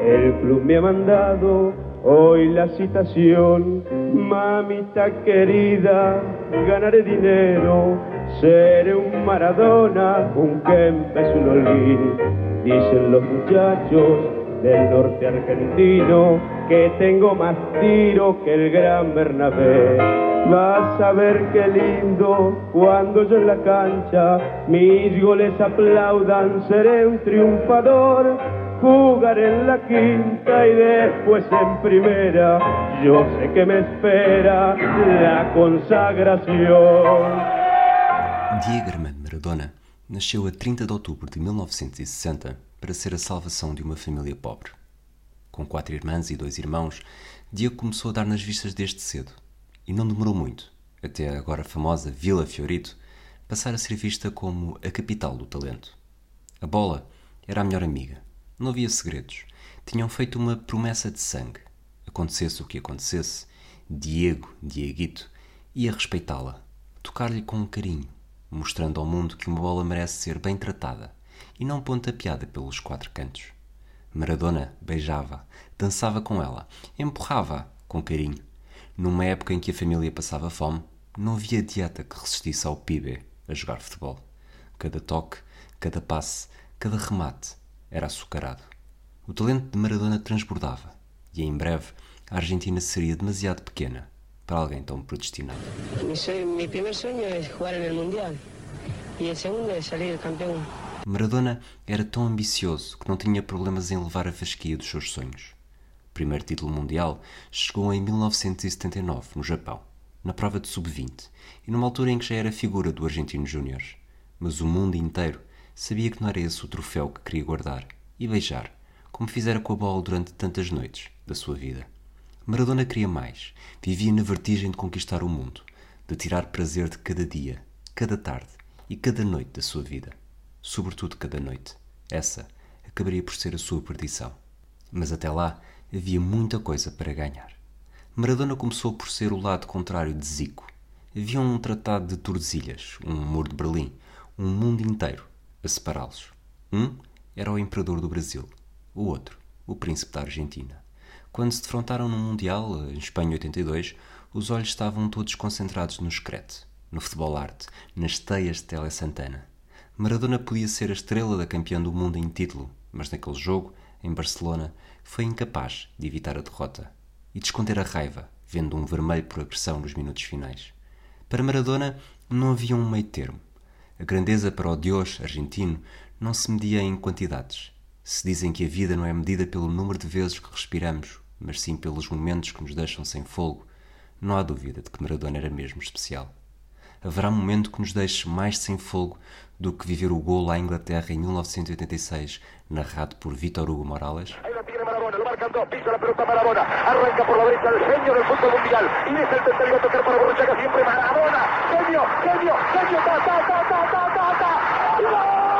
el club me ha mandado hoy la citación. Mamita querida, ganaré dinero, seré un Maradona, un Kempes, un Olguín. Dicen los muchachos del norte argentino que tengo más tiro que el gran Bernabé. Vas a ver qué lindo cuando yo en la cancha mis goles aplaudan, seré un triunfador jugar en la quinta y después en primera. Yo sé que me espera la consagración. Diego Armando Maradona nasceu a 30 de outubro de 1960 para ser a salvação de uma família pobre. Com quatro irmãs e dois irmãos, Diego começou a dar nas vistas desde cedo. E não demorou muito, até a agora famosa Vila Fiorito passar a ser vista como a capital do talento. A bola era a melhor amiga não havia segredos. Tinham feito uma promessa de sangue. Acontecesse o que acontecesse, Diego, Dieguito, ia respeitá-la, tocar-lhe com carinho, mostrando ao mundo que uma bola merece ser bem tratada e não pontapeada pelos quatro cantos. Maradona beijava, dançava com ela, empurrava-a com carinho. Numa época em que a família passava fome, não havia dieta que resistisse ao pibe a jogar futebol. Cada toque, cada passe, cada remate era açucarado. O talento de Maradona transbordava e em breve a Argentina seria demasiado pequena para alguém tão predestinado. Mi, primeiro sonho é jogar no Mundial e o segundo é sair campeão. Maradona era tão ambicioso que não tinha problemas em levar a fasquia dos seus sonhos. O primeiro título mundial chegou em 1979, no Japão, na prova de sub-20, e numa altura em que já era figura do Argentino Júnior. Mas o mundo inteiro sabia que não era esse o troféu que queria guardar e beijar, como fizera com a bola durante tantas noites da sua vida. Maradona queria mais, vivia na vertigem de conquistar o mundo, de tirar prazer de cada dia, cada tarde e cada noite da sua vida. Sobretudo cada noite. Essa acabaria por ser a sua perdição. Mas até lá havia muita coisa para ganhar. Maradona começou por ser o lado contrário de Zico. Havia um tratado de Tordesilhas, um muro de Berlim, um mundo inteiro a separá-los. Um era o imperador do Brasil, o outro, o príncipe da Argentina. Quando se defrontaram no Mundial, em Espanha 82, os olhos estavam todos concentrados no escrete, no futebol arte, nas teias de Tele Santana. Maradona podia ser a estrela da campeã do mundo em título, mas naquele jogo, em Barcelona, foi incapaz de evitar a derrota e de esconder a raiva, vendo um vermelho por agressão nos minutos finais. Para Maradona não havia um meio termo. A grandeza para o Deus argentino não se media em quantidades. Se dizem que a vida não é medida pelo número de vezes que respiramos, mas sim pelos momentos que nos deixam sem fogo, não há dúvida de que Maradona era mesmo especial. Haverá momento que nos deixe mais sem fogo do que viver o golo à Inglaterra em 1986, narrado por Vítor Hugo Morales? Marcando, pisa la pelota Maradona, arranca por la derecha el genio del fútbol mundial y es el tercero a tocar para Borruchaga siempre Maradona, genio, genio, genio, ta, ta, ta, ta, ta, ta.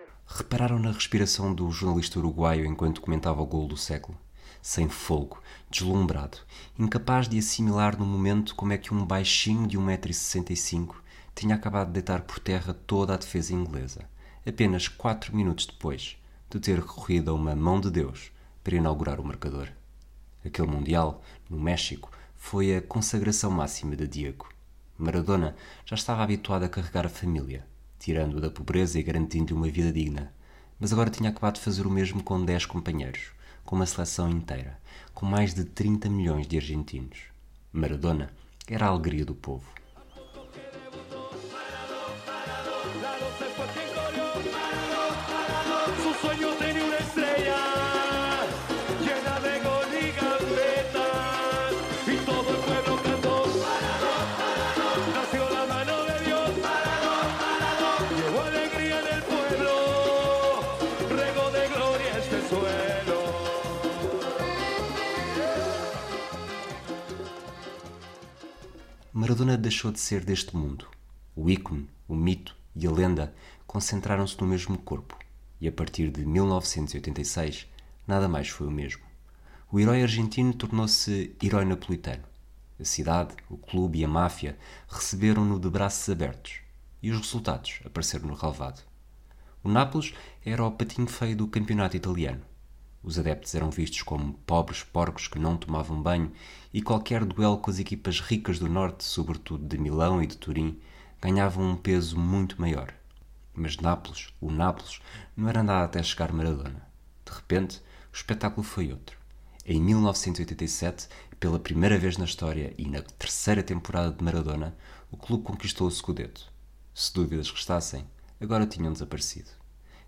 Repararam na respiração do jornalista uruguaio enquanto comentava o gol do século? sem fogo, deslumbrado, incapaz de assimilar no momento como é que um baixinho de 1,65m tinha acabado de deitar por terra toda a defesa inglesa, apenas quatro minutos depois de ter recorrido a uma mão de Deus para inaugurar o marcador. Aquele Mundial, no México, foi a consagração máxima de Diego. Maradona já estava habituado a carregar a família, tirando-o da pobreza e garantindo-lhe uma vida digna. Mas agora tinha acabado de fazer o mesmo com dez companheiros, com uma seleção inteira, com mais de 30 milhões de argentinos. Maradona era a alegria do povo. Maradona deixou de ser deste mundo. O ícone, o mito e a lenda concentraram-se no mesmo corpo, e a partir de 1986 nada mais foi o mesmo. O herói argentino tornou-se herói napolitano. A cidade, o clube e a máfia receberam-no de braços abertos, e os resultados apareceram no relevado. O Nápoles era o patinho feio do campeonato italiano. Os adeptos eram vistos como pobres porcos que não tomavam banho e qualquer duelo com as equipas ricas do norte, sobretudo de Milão e de Turim, ganhava um peso muito maior. Mas Nápoles, o Nápoles, não era nada até chegar Maradona. De repente, o espetáculo foi outro. Em 1987, pela primeira vez na história e na terceira temporada de Maradona, o clube conquistou o Scudetto. Se dúvidas restassem, agora tinham desaparecido.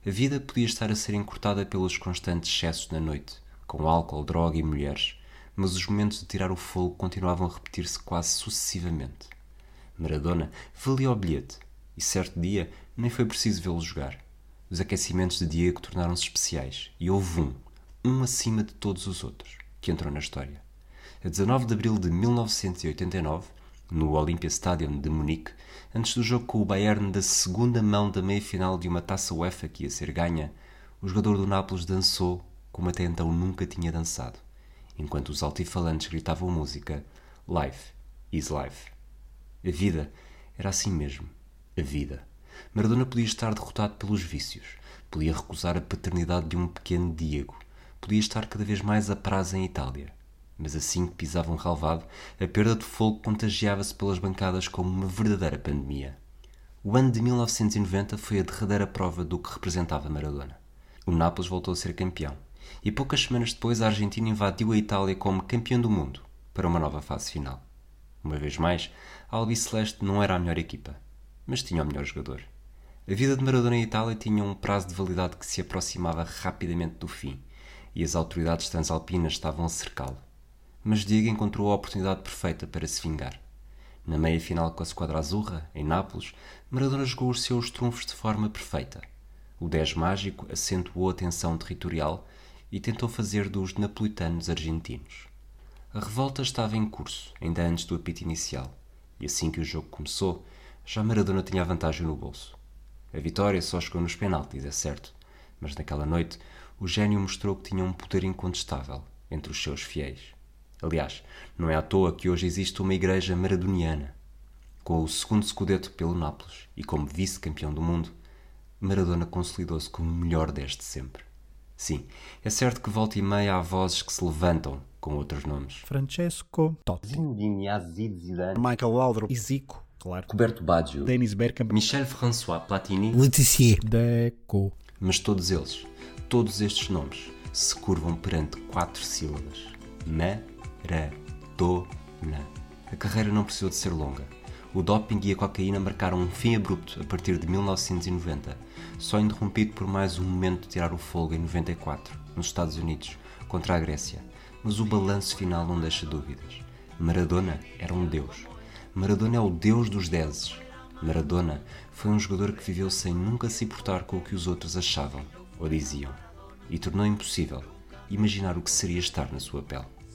A vida podia estar a ser encurtada pelos constantes excessos na noite, com álcool, droga e mulheres, mas os momentos de tirar o fogo continuavam a repetir-se quase sucessivamente. Maradona valia o bilhete, e certo dia nem foi preciso vê-lo jogar. Os aquecimentos de Diego tornaram-se especiais, e houve um, um acima de todos os outros, que entrou na história. A 19 de abril de 1989, no Olympia Stadium de Munique, antes do jogo com o Bayern da segunda mão da meia-final de uma taça UEFA que ia ser ganha, o jogador do Nápoles dançou como até então nunca tinha dançado, enquanto os altifalantes gritavam música Life is life. A vida era assim mesmo. A vida. Maradona podia estar derrotado pelos vícios, podia recusar a paternidade de um pequeno Diego, podia estar cada vez mais a prazo em Itália mas assim que pisava um relvado, a perda de fogo contagiava-se pelas bancadas como uma verdadeira pandemia. O ano de 1990 foi a derradeira prova do que representava Maradona. O Nápoles voltou a ser campeão, e poucas semanas depois a Argentina invadiu a Itália como campeão do mundo para uma nova fase final. Uma vez mais, a Albiceleste não era a melhor equipa, mas tinha o melhor jogador. A vida de Maradona em Itália tinha um prazo de validade que se aproximava rapidamente do fim, e as autoridades transalpinas estavam a cercá-lo mas Diego encontrou a oportunidade perfeita para se vingar. Na meia-final com a Squadra Azurra, em Nápoles, Maradona jogou os seus trunfos de forma perfeita. O 10 mágico acentuou a tensão territorial e tentou fazer dos napolitanos argentinos. A revolta estava em curso, ainda antes do apito inicial, e assim que o jogo começou, já Maradona tinha a vantagem no bolso. A vitória só chegou nos penaltis, é certo, mas naquela noite o gênio mostrou que tinha um poder incontestável entre os seus fiéis. Aliás, não é à toa que hoje existe uma igreja maradoniana. Com o segundo Scudetto pelo Nápoles e como vice-campeão do mundo, Maradona consolidou-se como o melhor deste sempre. Sim, é certo que volta e meia há vozes que se levantam com outros nomes. Francesco Totti. Zinedine Yazid Zidane. Michael Laudrup. E Zico, claro. Roberto Baggio. Dennis Bergkamp. Michel François Platini. Letizier. Deco. Mas todos eles, todos estes nomes, se curvam perante quatro sílabas. Ma Maradona. A carreira não precisou de ser longa. O doping e a cocaína marcaram um fim abrupto a partir de 1990, só interrompido por mais um momento de tirar o fogo em 94, nos Estados Unidos, contra a Grécia. Mas o balanço final não deixa dúvidas. Maradona era um deus. Maradona é o deus dos dezes. Maradona foi um jogador que viveu sem nunca se importar com o que os outros achavam ou diziam, e tornou impossível imaginar o que seria estar na sua pele.